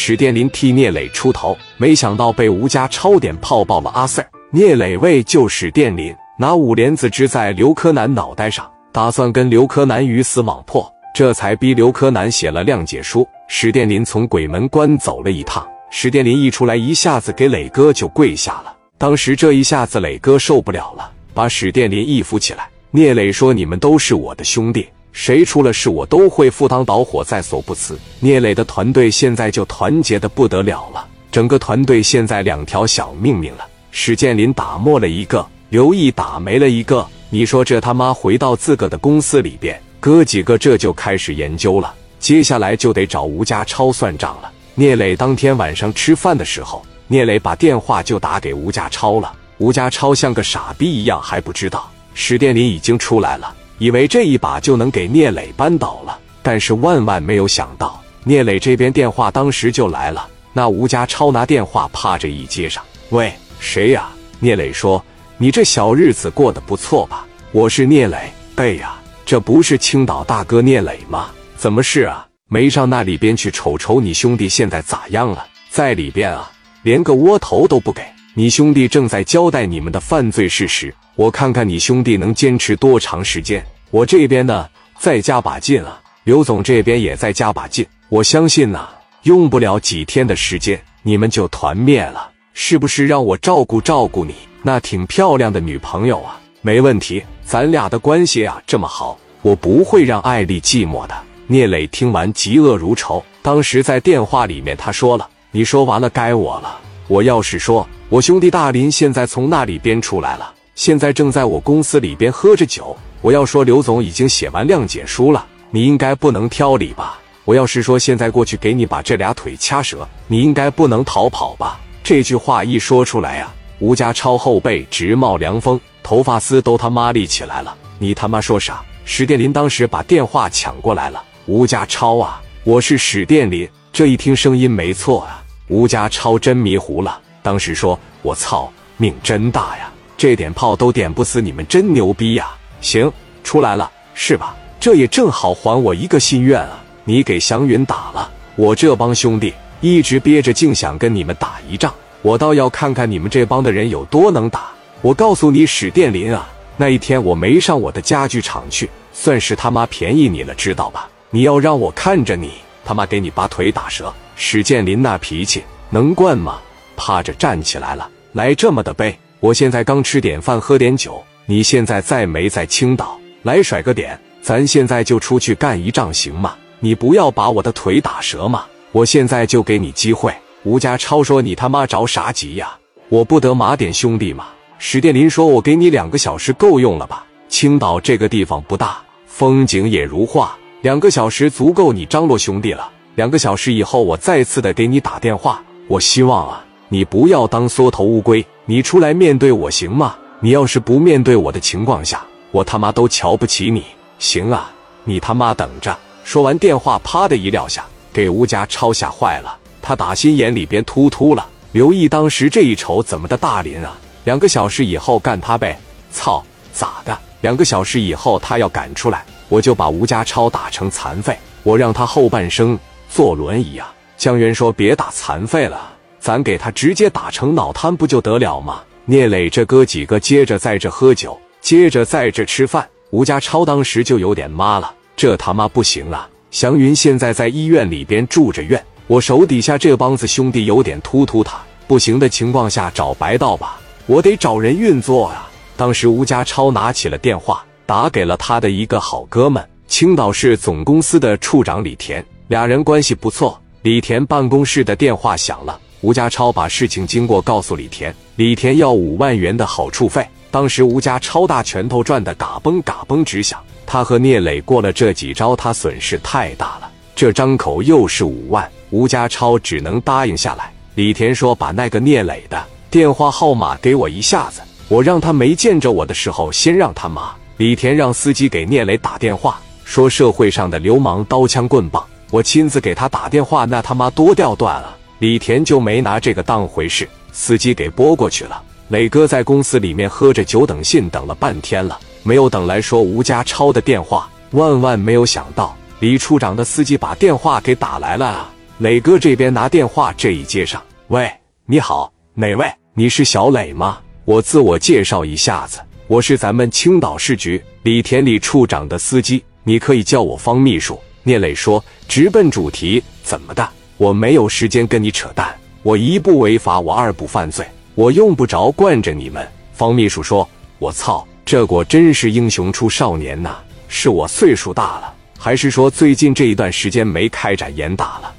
史殿林替聂磊出头，没想到被吴家超点炮爆了阿 Sir。聂磊为救史殿林，拿五莲子支在刘柯南脑袋上，打算跟刘柯南鱼死网破，这才逼刘柯南写了谅解书。史殿林从鬼门关走了一趟，史殿林一出来，一下子给磊哥就跪下了。当时这一下子，磊哥受不了了，把史殿林一扶起来。聂磊说：“你们都是我的兄弟。”谁出了事，我都会赴汤蹈火，在所不辞。聂磊的团队现在就团结的不得了了，整个团队现在两条小命命了。史建林打没了一个，刘毅打没了一个。你说这他妈回到自个的公司里边，哥几个这就开始研究了。接下来就得找吴家超算账了。聂磊当天晚上吃饭的时候，聂磊把电话就打给吴家超了。吴家超像个傻逼一样还不知道史殿林已经出来了。以为这一把就能给聂磊扳倒了，但是万万没有想到，聂磊这边电话当时就来了。那吴家超拿电话趴着一接上，喂，谁呀？聂磊说：“你这小日子过得不错吧？我是聂磊。哎呀，这不是青岛大哥聂磊吗？怎么是啊？没上那里边去瞅瞅你兄弟现在咋样了？在里边啊，连个窝头都不给。你兄弟正在交代你们的犯罪事实。”我看看你兄弟能坚持多长时间。我这边呢，再加把劲啊！刘总这边也再加把劲。我相信呐，用不了几天的时间，你们就团灭了。是不是让我照顾照顾你那挺漂亮的女朋友啊？没问题，咱俩的关系啊这么好，我不会让艾丽寂寞的。聂磊听完嫉恶如仇。当时在电话里面他说了：“你说完了，该我了。我要是说我兄弟大林现在从那里边出来了。”现在正在我公司里边喝着酒。我要说刘总已经写完谅解书了，你应该不能挑理吧？我要是说现在过去给你把这俩腿掐折，你应该不能逃跑吧？这句话一说出来呀，吴家超后背直冒凉风，头发丝都他妈立起来了。你他妈说啥？史殿林当时把电话抢过来了。吴家超啊，我是史殿林。这一听声音没错啊，吴家超真迷糊了。当时说：“我操，命真大呀！”这点炮都点不死你们，真牛逼呀！行，出来了是吧？这也正好还我一个心愿啊！你给祥云打了，我这帮兄弟一直憋着，竟想跟你们打一仗。我倒要看看你们这帮的人有多能打。我告诉你，史殿林啊，那一天我没上我的家具厂去，算是他妈便宜你了，知道吧？你要让我看着你他妈给你把腿打折。史建林那脾气能惯吗？趴着站起来了，来这么的背。我现在刚吃点饭，喝点酒。你现在在没在青岛？来甩个点，咱现在就出去干一仗，行吗？你不要把我的腿打折嘛！我现在就给你机会。吴家超说：“你他妈着啥急呀？我不得马点兄弟吗？”史殿林说：“我给你两个小时够用了吧？青岛这个地方不大，风景也如画，两个小时足够你张罗兄弟了。两个小时以后，我再次的给你打电话。我希望啊，你不要当缩头乌龟。”你出来面对我行吗？你要是不面对我的情况下，我他妈都瞧不起你。行啊，你他妈等着！说完电话，啪的一撂下，给吴家超吓坏了。他打心眼里边突突了。刘毅当时这一瞅，怎么的大林啊？两个小时以后干他呗！操，咋的？两个小时以后他要赶出来，我就把吴家超打成残废，我让他后半生坐轮椅啊！江源说：“别打残废了。”咱给他直接打成脑瘫不就得了吗？聂磊这哥几个接着在这喝酒，接着在这吃饭。吴家超当时就有点妈了，这他妈不行啊！祥云现在在医院里边住着院，我手底下这帮子兄弟有点突突他，不行的情况下找白道吧，我得找人运作啊！当时吴家超拿起了电话，打给了他的一个好哥们，青岛市总公司的处长李田，俩人关系不错。李田办公室的电话响了。吴家超把事情经过告诉李田，李田要五万元的好处费。当时吴家超大拳头转的嘎嘣嘎嘣直响，他和聂磊过了这几招，他损失太大了。这张口又是五万，吴家超只能答应下来。李田说：“把那个聂磊的电话号码给我一下子，我让他没见着我的时候先让他妈。”李田让司机给聂磊打电话，说：“社会上的流氓刀枪棍棒，我亲自给他打电话，那他妈多掉段啊！”李田就没拿这个当回事，司机给拨过去了。磊哥在公司里面喝着酒等信，等了半天了，没有等来说吴家超的电话。万万没有想到，李处长的司机把电话给打来了啊。磊哥这边拿电话这一接上，喂，你好，哪位？你是小磊吗？我自我介绍一下子，我是咱们青岛市局李田李处长的司机，你可以叫我方秘书。聂磊说，直奔主题，怎么的？我没有时间跟你扯淡，我一不违法，我二不犯罪，我用不着惯着你们。方秘书说，我操，这果真是英雄出少年呐！是我岁数大了，还是说最近这一段时间没开展严打了？